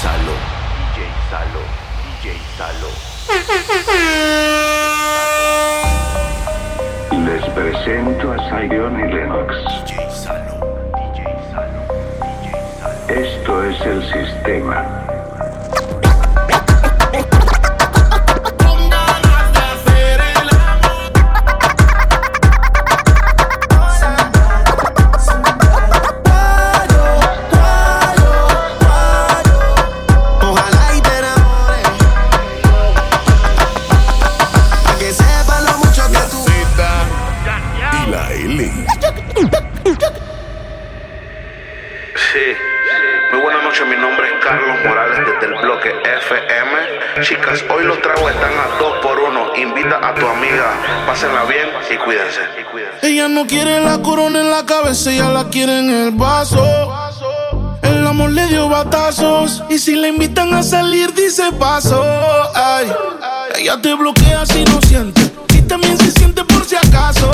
Salo, DJ Salo, DJ Salo. Les presento a Zion y Lennox. DJ Salo, DJ Salo, DJ Salo. Esto es el sistema. Cabeza, ella la quiere en el vaso. El amor le dio batazos. Y si le invitan a salir, dice paso. Ay, ella te bloquea si no siente. Y también se siente por si acaso.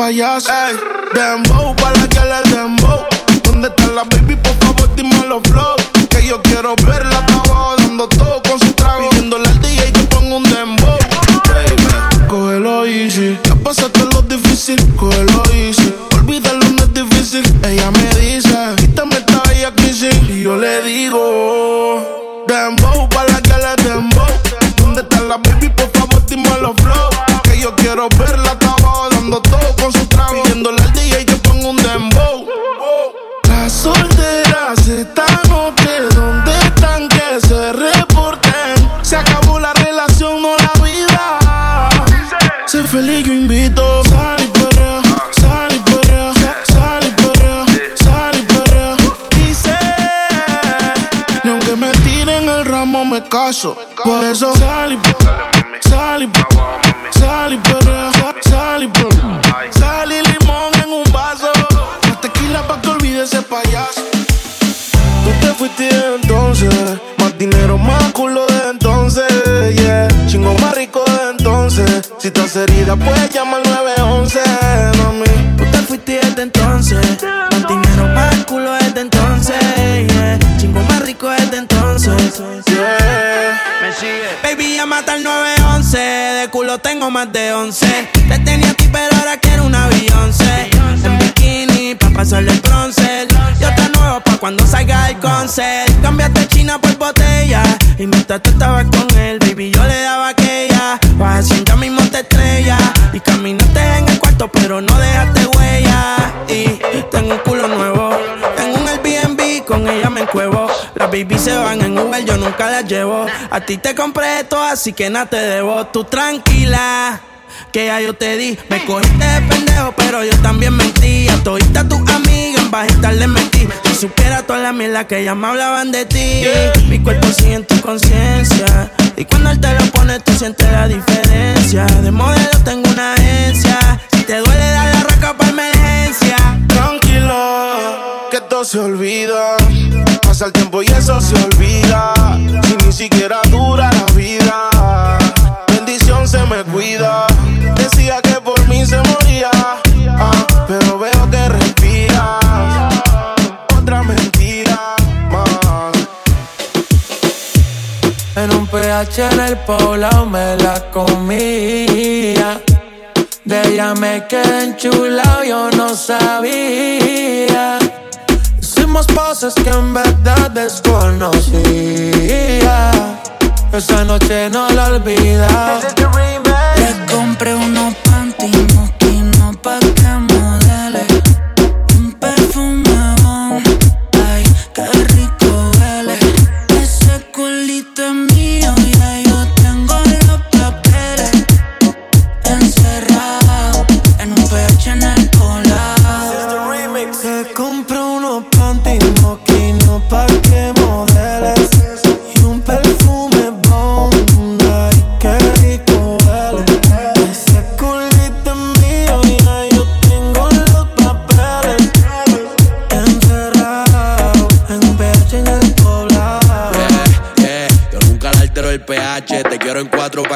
Payaso. Ey, dembow pa' más de 11. Te tenía a ti, pero ahora quiero una Beyoncé. En bikini, pa' pasarle el cuando salga el concert. Cambiaste China por botella. Y mientras tú estabas con él, baby, yo le daba aquella. Vas ya mismo te estrella. Y caminaste en el cuarto, pero no dejaste huella. Y tengo un culo nuevo. Tengo un Airbnb, con ella me encuevo. Las baby se van en Uber, yo nunca las llevo. A ti te compré esto, así que nada te debo. Tú tranquila. Que ya yo te di, me cogiste de pendejo, pero yo también mentí. A todita tus amigas en bajita le mentí. Si supiera toda la mierda que ya me hablaban de ti. Mi cuerpo sigue en tu conciencia. Y cuando él te lo pone, tú sientes la diferencia. De modelo tengo una agencia. Si te duele, dar la raca para emergencia. Tranquila, que todo se olvida. Pasa el tiempo y eso se olvida. Si ni siquiera dura la vida. Bendición se me cuida. Decía que por mí se moría. ah, pero veo que respiras. Otra mentira más. En un PH en el poblado me la comía. De ella me quedé enchulado, yo no sabía. Hicimos cosas que en verdad desconocía. Esa noche no la olvida. Compré unos panty mosquinos pa' que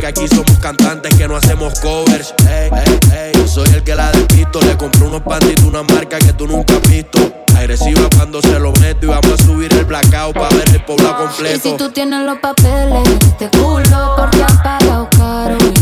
Que aquí somos cantantes que no hacemos covers. Hey, hey. Yo soy el que la despisto. Le compré unos pantitos, una marca que tú nunca has visto. Agresiva cuando se lo meto y vamos a subir el blackout para ver el pueblo completo. Y si tú tienes los papeles, te culo porque has pagado caro y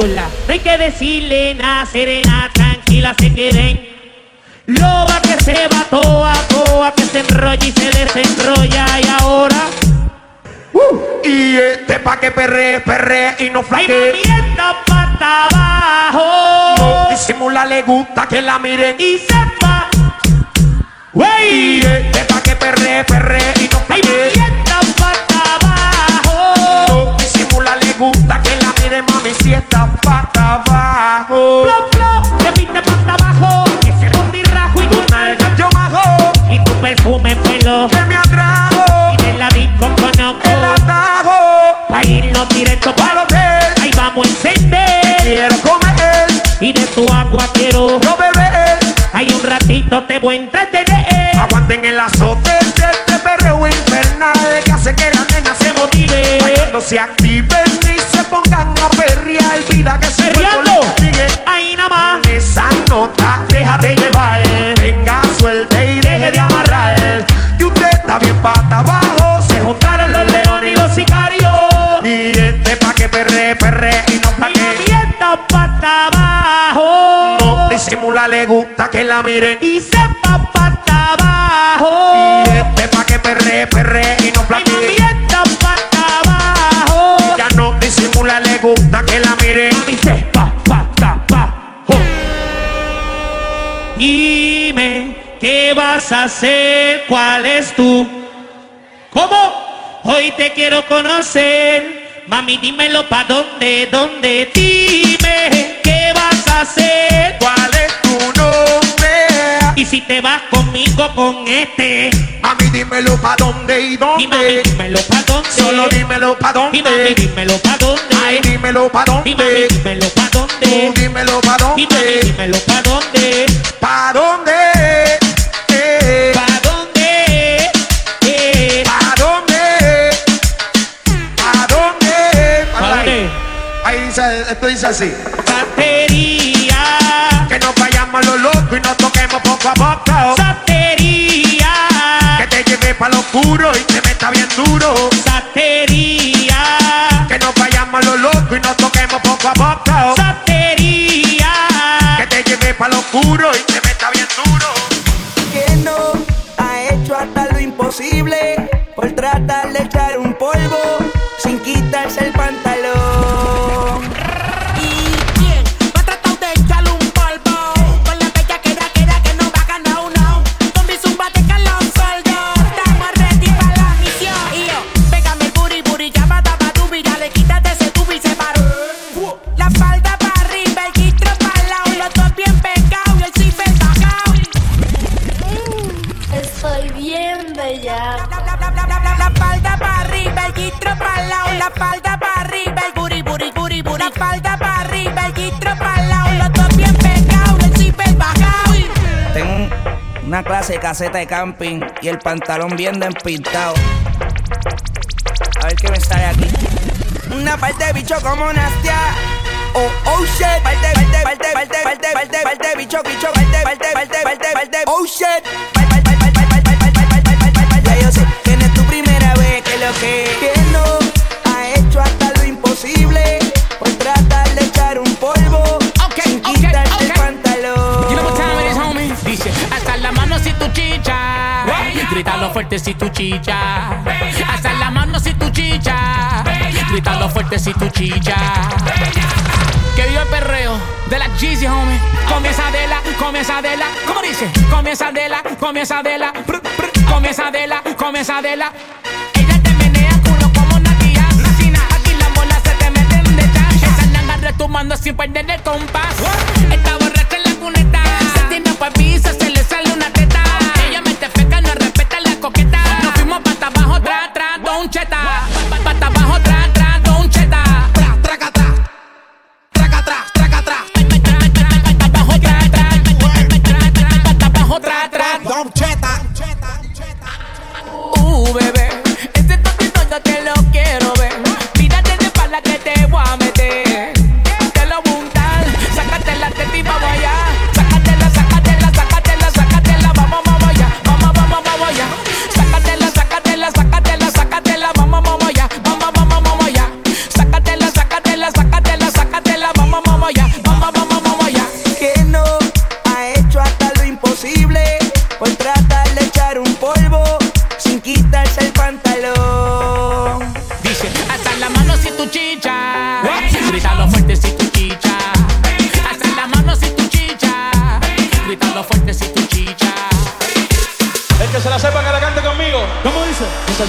sola, no hay que decirle nada, serena, tranquila, se queden. Loba que se va toa, toa, que se enrolla y se desenrolla y ahora. Y este pa' que perre, perre y no Ay, flaque. mami, esta pata abajo. No disimula, le gusta que la miren. Y sepa. Y Wey, este pa' que perre, perre y no ay, flaque. Gusta que la miren, mami, si está pata abajo. Flop, flop, te pinte pata abajo. Ese rajo y tu nalga. Yo majo, Y tu perfume pelo. que me atrajo, Y de la disco conozco. el atajo. Pa' irnos directo Para pa' hotel, Ahí vamos a encender. quiero comer, Y de tu agua quiero. no beber. Hay un ratito te voy a entretener. Aguanten el azote de este perreo infernal que hace que la nena se motive. Cuando se activen y se pongan a perrear, vida que se sigue. Ahí nada más. Esa nota, déjate llevar. Venga, suelte y deje de amarrar. Y usted está bien pata abajo. Se juntaron los leones y los sicarios. Y este pa' que perre, perre No disimula, le gusta que la miren. Y sepa pata abajo. Y este pa' que perre, perre y no Y platique. abierta pata abajo. Ya no disimula, le gusta que la miren. Y sepa pata abajo. Dime, ¿qué vas a hacer? ¿Cuál es tu? ¿Cómo? Hoy te quiero conocer. Mami, dímelo pa' dónde, dónde. Dime, ¿qué vas a hacer? Y si te vas conmigo con este, Mami, dímelo pa' dónde y Y mami, dónde. dímelo pa' dónde. Solo dímelo pa' Y mami, dónde. dímelo pa' dónde. Ay, dímelo pa' Y mami, dónde. dímelo pa' Tú dónde. dímelo pa' Y mami, dónde. dímelo pa' dónde. ¿Pa dónde? Eh, ¿Pa dónde? Eh. ¿Pa dónde? ¿Pa dónde? ¿Pa dónde? Ahí dice, esto dice así. Santería. Que nos vayamos a lo loco y nos toquemos poco a poco. Santería. Que te lleve pa' lo oscuro y te meta bien duro. Santería. Que nos vayamos a lo loco y nos toquemos poco a poco. Santería. Que te lleve pa' lo oscuro y te meta bien duro. que no ha hecho hasta lo imposible por tratar de echar un polvo sin quitarse el pantalón. Una clase de caseta de camping y el pantalón bien despintado. A ver qué me sale aquí. Una parte de bicho como Nastia. Oh, oh shit. Parte, parte, parte, parte, parte, parte, parte, bicho, bicho, parte, parte, parte, parte, parte, oh shit. Ya yo sé es tu primera vez que lo que. Chicha. Grítalo fuerte si tu chicha. Hasta la mano si tu chicha. Grítalo fuerte si tu chicha. Que viva el perreo de la Jeezy, homie. Comienza de la, comienza de la. ¿Cómo dice? Comienza de la, comienza de la. Brr, brr, Comienza de la, comienza de la. Ella te menea culo como Nadia. Nacina, aquí las bolas se te meten de chan. Esa nanga retumando sin perder el compás. Está borracha en la cuneta. Se tiene pa' pisa, se le Jedi.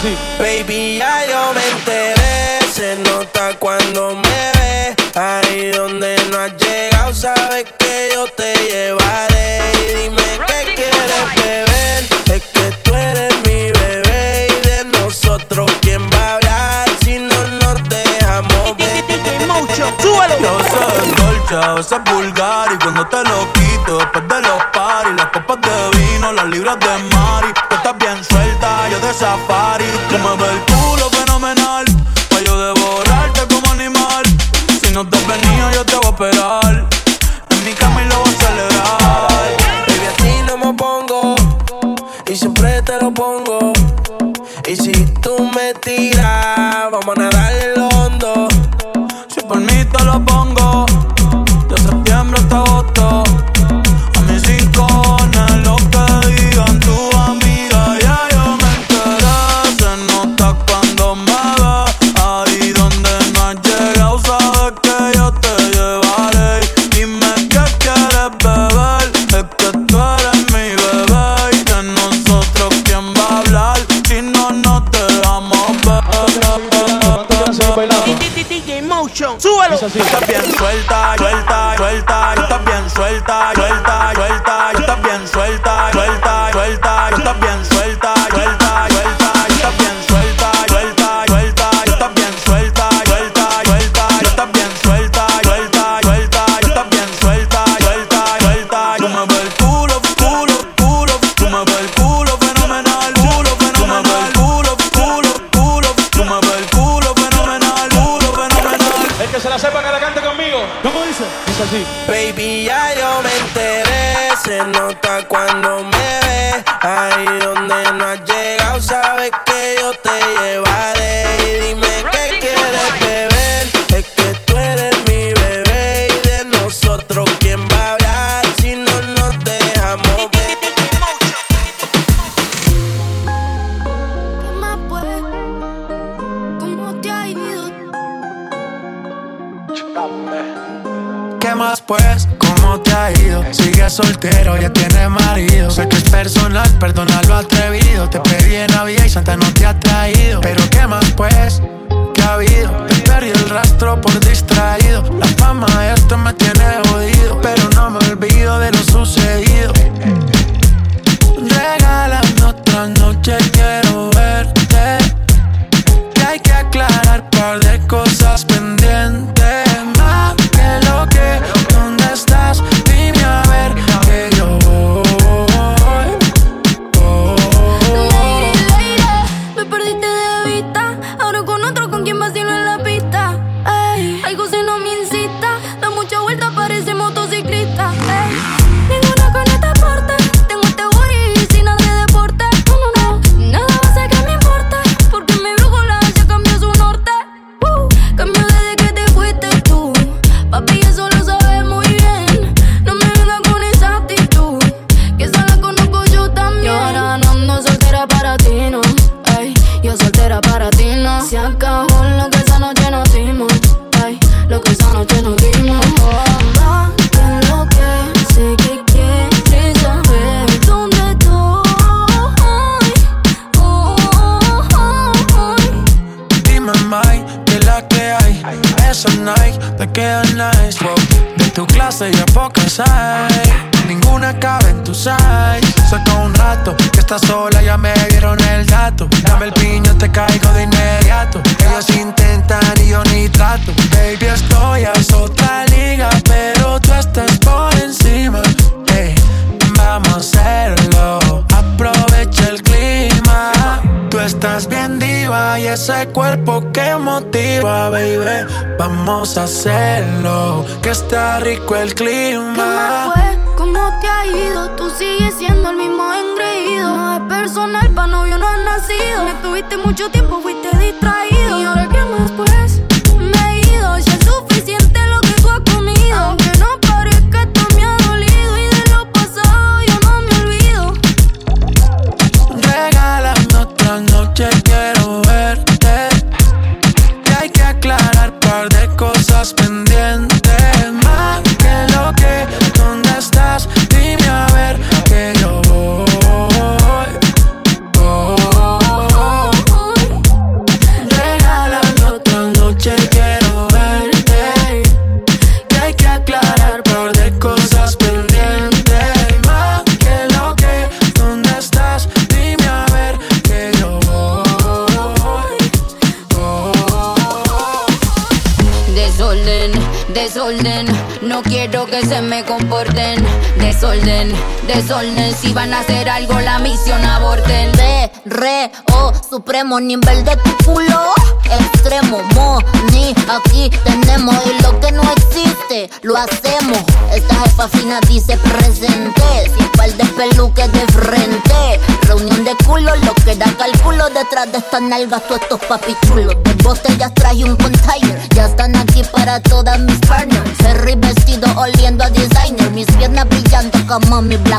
Baby, I Motion, súbelo. Estás bien suelta, suelta, suelta, tú estás bien suelta, suelta, suelta, tú estás bien suelta, tú suelta, suelta, vamos hacerlo, que está rico el clima. ¿Qué fue? ¿Cómo te ha ido? Tú sigues siendo el mismo engreído. No es personal, pa' novio no has nacido. Me tuviste mucho tiempo, fuiste extremo nivel de tu culo. Extremo, money, aquí tenemos. Y lo que no existe, lo hacemos. Esta jefa fina dice presente. Sin par de peluques de frente. Reunión de culo, lo que da cálculo. Detrás de estas nalgas, tú estos papichulos. De botellas traje un container. Ya están aquí para todas mis partners. Ferry vestido oliendo a designer. Mis piernas brillando como mi black.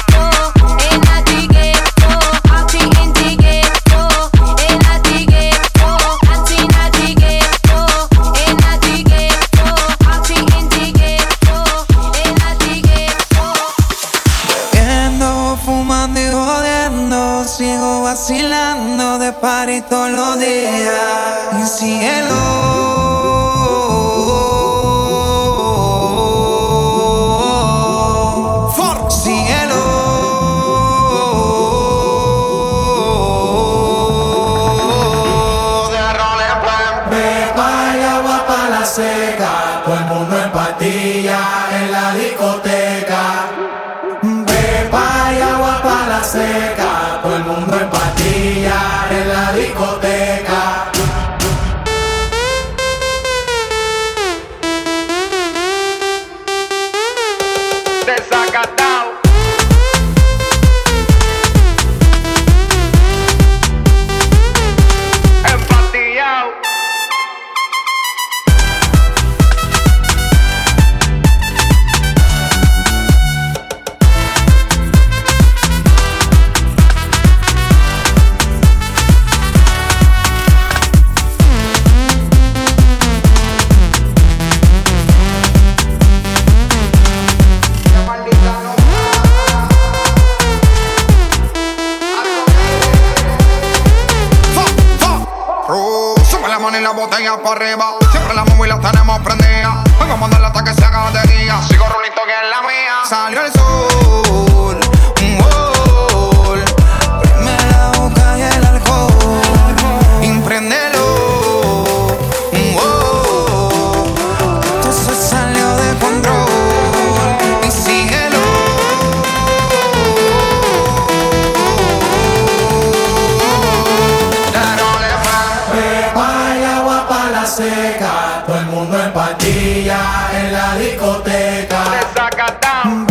Desagadão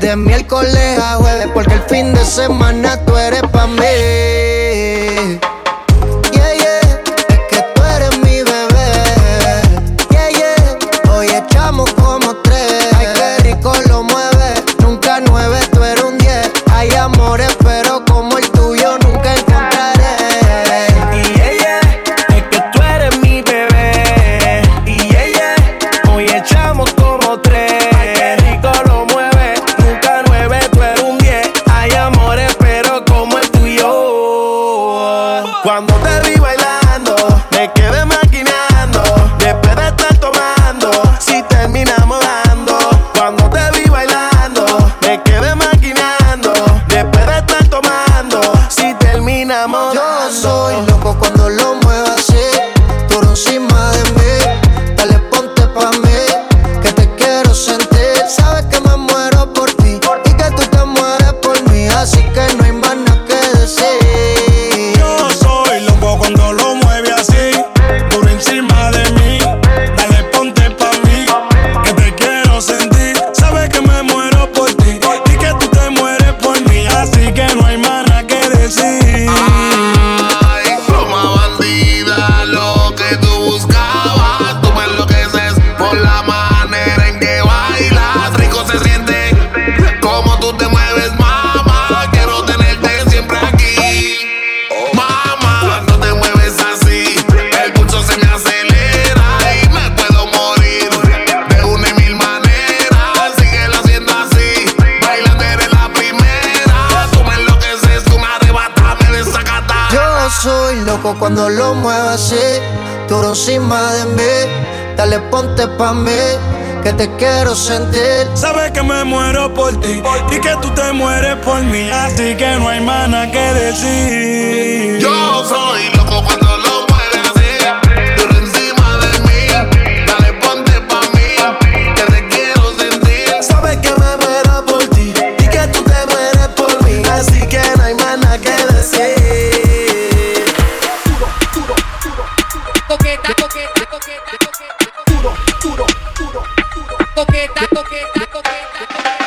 De miércoles a jueves, porque el fin de semana tú eres pa' mí. te quiero sentir. Sabes que me muero por ti y que tú te mueres por mí. Así que no hay más que decir. Yo soy loco cuando lo puedes decir. Pero encima de mí, dale ponte pa' mí. Que te quiero sentir. Sabes que me muero por ti y que tú te mueres por mí. Así que no hay más que decir. Coqueta, coqueta, coqueta, coqueta. Duro, duro, duro coqueta, coqueta, coqueta, coqueta.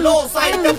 celosa y te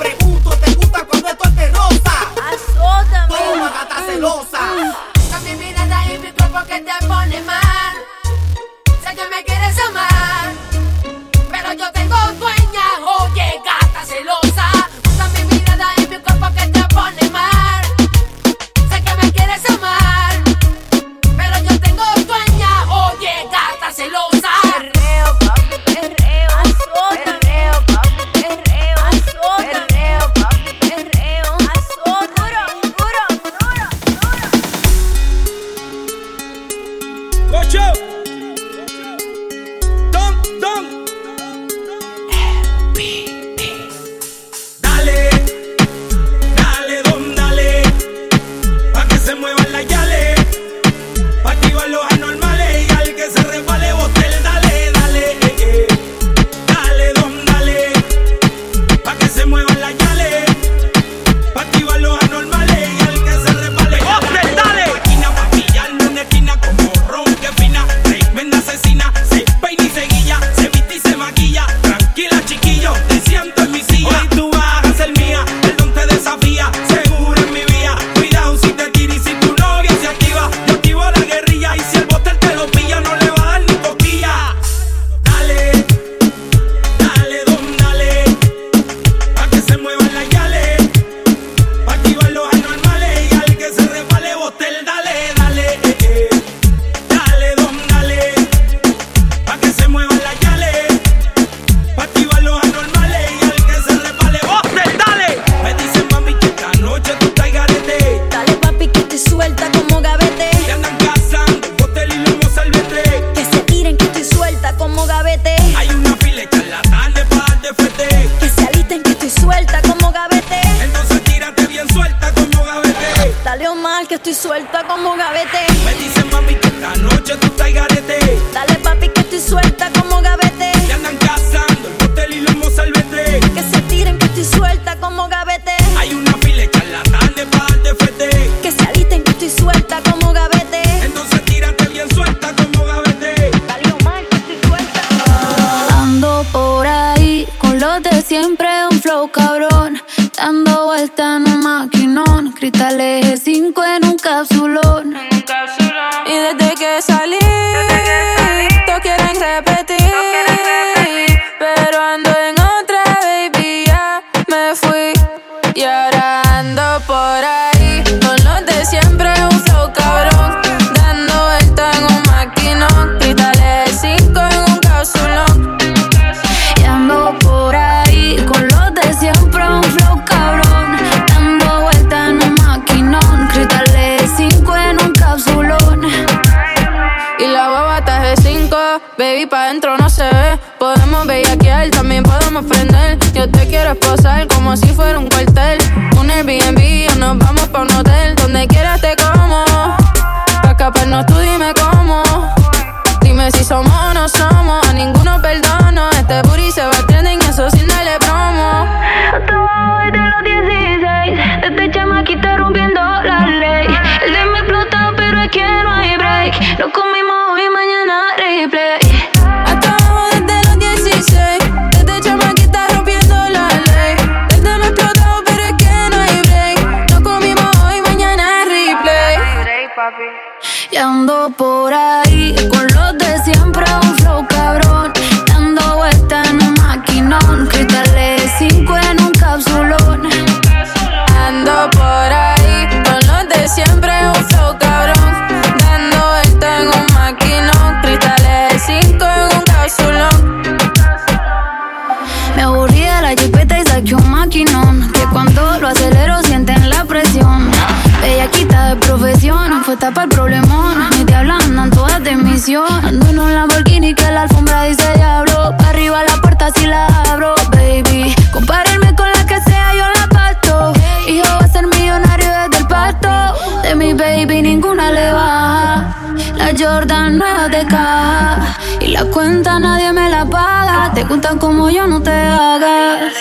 como yo no te hagas.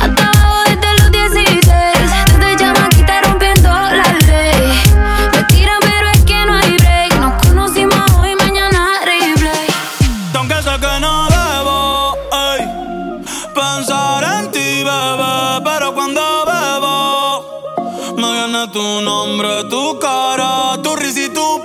Hasta abajo desde los 16, desde chamaquita rompiendo la ley. Me tiran, pero es que no hay break. Nos conocimos hoy, mañana replay. Aunque sé que no debo ey, pensar en ti, bebé, pero cuando bebo, me viene tu nombre, tu cara, tu risa y tu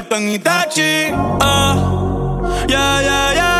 Convierto en Itachi ah. Yeah, yeah, yeah,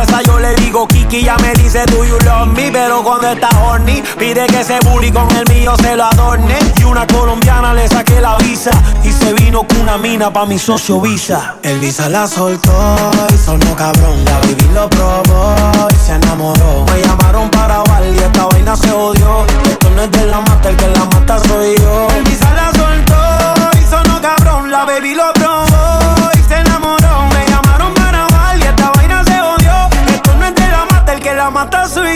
yo le digo Kiki. Ya me dice do you love me. Pero cuando está horny pide que ese booty con el mío se lo adorne. Y una colombiana le saqué la visa. Y se vino con una mina pa' mi socio Visa. El Visa la soltó y sonó cabrón. La baby lo probó y se enamoró. Me llamaron para bailar y esta vaina se odió. Esto no es de la mata, el que la mata soy yo. El Visa la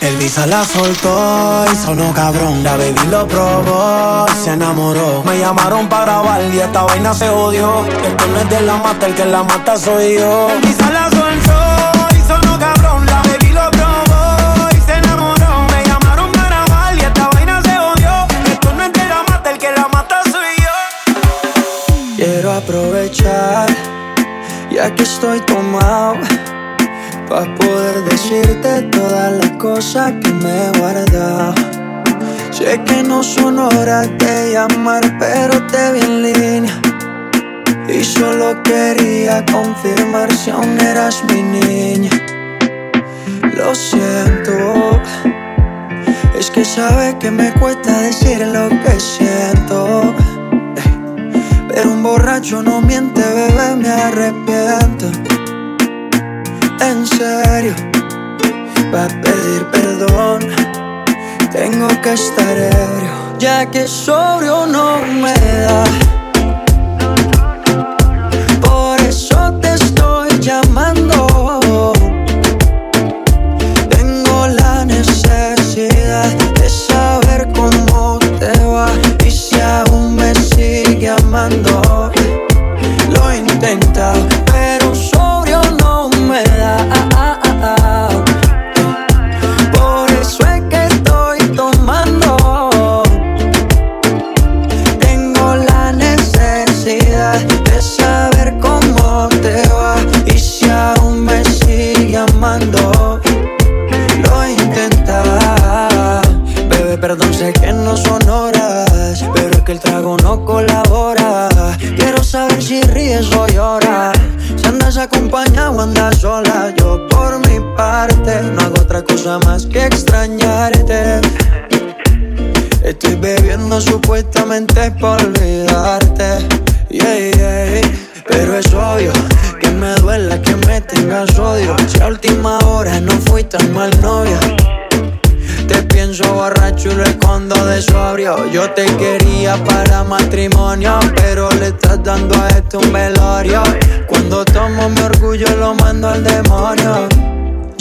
El Visa la soltó y sonó cabrón. La baby lo probó y se enamoró. Me llamaron para grabar y esta vaina se odió. Esto no es de la mata, el que la mata soy yo. El Visa la soltó y sonó cabrón. La baby lo probó y se enamoró. Me llamaron para grabar y esta vaina se odió. Esto no es de la mata, el que la mata soy yo. Quiero aprovechar, ya que estoy tomado, para poder decirte todas las cosas que me he guardado. Sé que no son horas de llamar, pero te vi en línea. Y solo quería confirmar si aún eras mi niña. Lo siento, es que sabe que me cuesta decir lo que siento. Pero un borracho no miente, bebé, me arrepiento. En serio, va a pedir perdón. Tengo que estar ebrio, ya que sobrio no me da. Por eso te estoy llamando.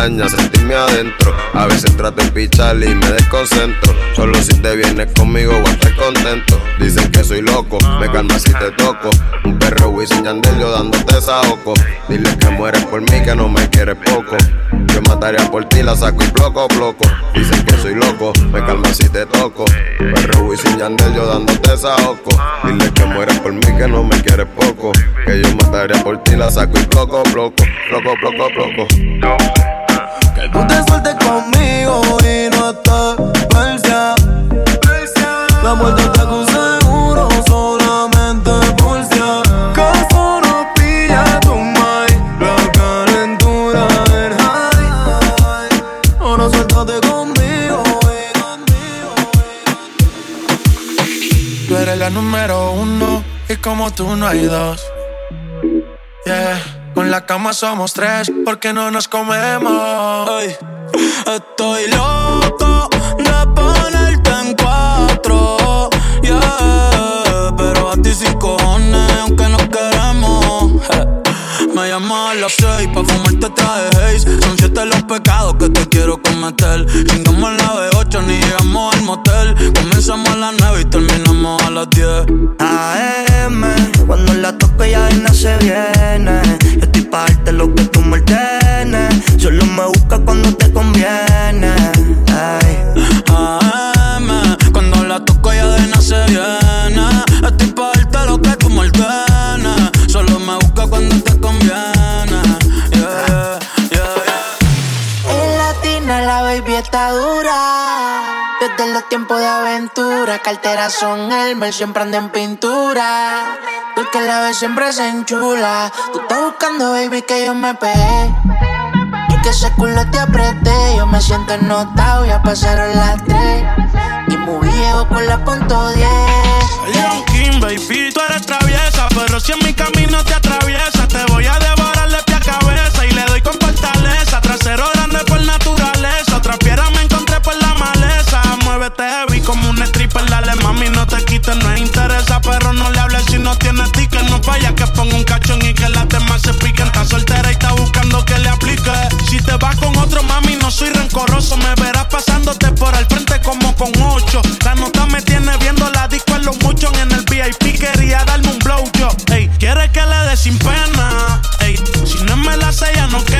Sentirme adentro. A veces trato de pichar y me desconcentro. Solo si te vienes conmigo voy a estar contento. Dicen que soy loco, me calma si te toco. Un perro Wisin Yandel yo dándote saoco. Dile que mueres por mí, que no me quieres poco. Yo mataría por ti, la saco y bloco, bloco. Dicen que soy loco, me calma si te toco. Perro Wisin Yandel yo dándote saoco. Dile que mueres por mí, que no me quieres poco. Que yo mataría por ti, la saco y bloco, bloco. Bloco, bloco, bloco. Que tú te sueltes conmigo y no estés persia. La vuelta está con seguro solamente por si acaso no pilla tu mind. La calentura del high. Ahora suéltate conmigo Tú eres la número uno y como tú no hay dos. Yeah. Con la cama somos tres porque no nos comemos. Ey, Estoy loco de ponerte en cuatro. Yeah, pero a ti sin cojones, aunque no queremos. Llamas a las seis pa' fumarte traje haze Son siete los pecados que te quiero cometer Chingamos en la B8 ni llegamos al motel Comenzamos a las nueve y terminamos a las 10 AM, cuando la toco ya nada se viene. Yo estoy pa' darte lo que tú me ordenes. Solo me busca cuando te conviene. Ay. AM, cuando la toco ya de nada se viene Estoy pa' los tiempos de aventura. Carteras son Elmer, siempre anda en pintura. Tú que la ves siempre se enchula. Tú estás buscando, baby, que yo me pegué. Y que ese culo te apreté. Yo me siento ennotado, ya pasaron las tres. Y muy viejo con la punto 10. Leon King, baby, tú eres traviesa. Pero si en mi camino te atraviesa, te voy a devorar de pie a cabeza. Muévete heavy como un stripper. Dale, mami, no te quites, no interesa. Pero no le hables si no tienes ticket. No falla que ponga un cachón y que las demás se piquen. Está soltera y está buscando que le aplique. Si te vas con otro, mami, no soy rencoroso. Me verás pasándote por al frente como con ocho. La nota me tiene viendo la disco en los muchos en el VIP. Quería darme un blowjob. Ey, quiere que le dé sin pena. Ey, si no me la sella no quema.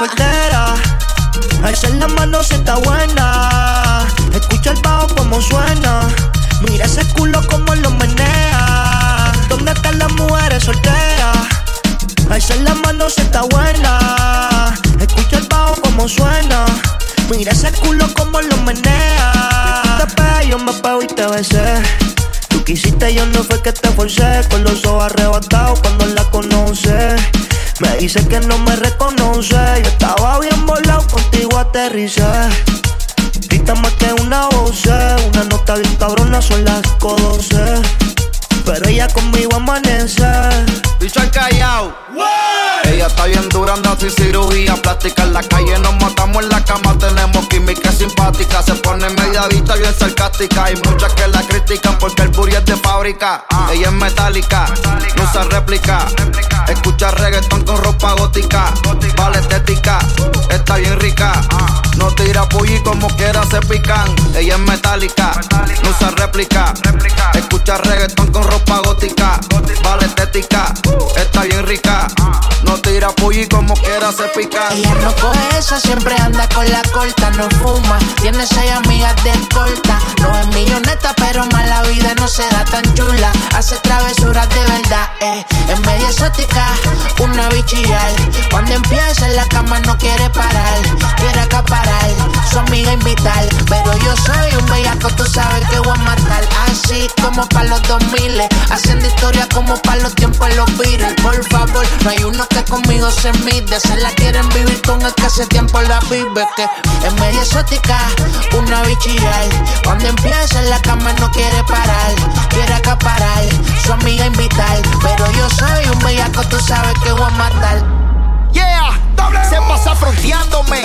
Soltera? Alzar la mano si está buena. Escucha el bajo como suena. Mira ese culo como lo menea. ¿Dónde están las mujeres solteras? Alzar la mano si está buena. Escucha el bajo como suena. Mira ese culo como lo menea. Te pegas, yo me pego y te besé. Tú quisiste, yo no fue que te forcé. Con los ojos arrebatados cuando la conoce. Me dice que no me reconoce. Yo estaba bien volado, contigo aterricé. Grita más que una voz, una nota bien cabrona, son las 12. Pero ella conmigo amanece. Bicho al callao. Ella está bien dura, anda sin cirugía plástica. En la calle nos matamos en la cama, tenemos química simpática. Se pone mediadita, bien sarcástica. Hay muchas que la critican porque el booty es de fábrica. Ella es metálica, no usa réplica. Escucha reggaetón con ropa gótica. Vale estética, está bien rica. No tira pulli como quiera se pican. Ella es metálica, no usa réplica. Escucha reggaetón con ropa gótica. Vale estética, está bien rica. No tira pulli como quiera se pican. Ella no coge esa, siempre anda con la corta, no fuma. Tiene seis amigas de corta. No es milloneta, pero mala vida no se da tan chula. Hace travesuras de verdad, eh. Es media exótica, una bichillar. Cuando empieza en la cama no quiere parar. Quiere acaparar, su amiga invitar. Pero yo soy un bellaco, tú sabes que voy a matar. Así como para los 2000, haciendo historia como para los tiempos de los Beatles. Por favor, no hay uno que conmigo se mide. Se la quieren vivir con el que hace tiempo la vive. Que es media exótica, una bichillar. Cuando empieza en la cama no quiere parar. Quiere acaparar, su amiga invitar. Pero yo soy un bellaco, tú sabes que voy a matar. Yeah, se pasa fronteándome.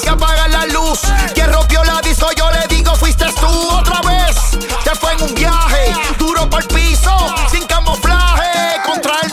Se apaga la luz. Quien rompió la disco, yo le digo, fuiste tú otra vez. Te fue en un viaje, duro por el piso, sin camuflaje, contra el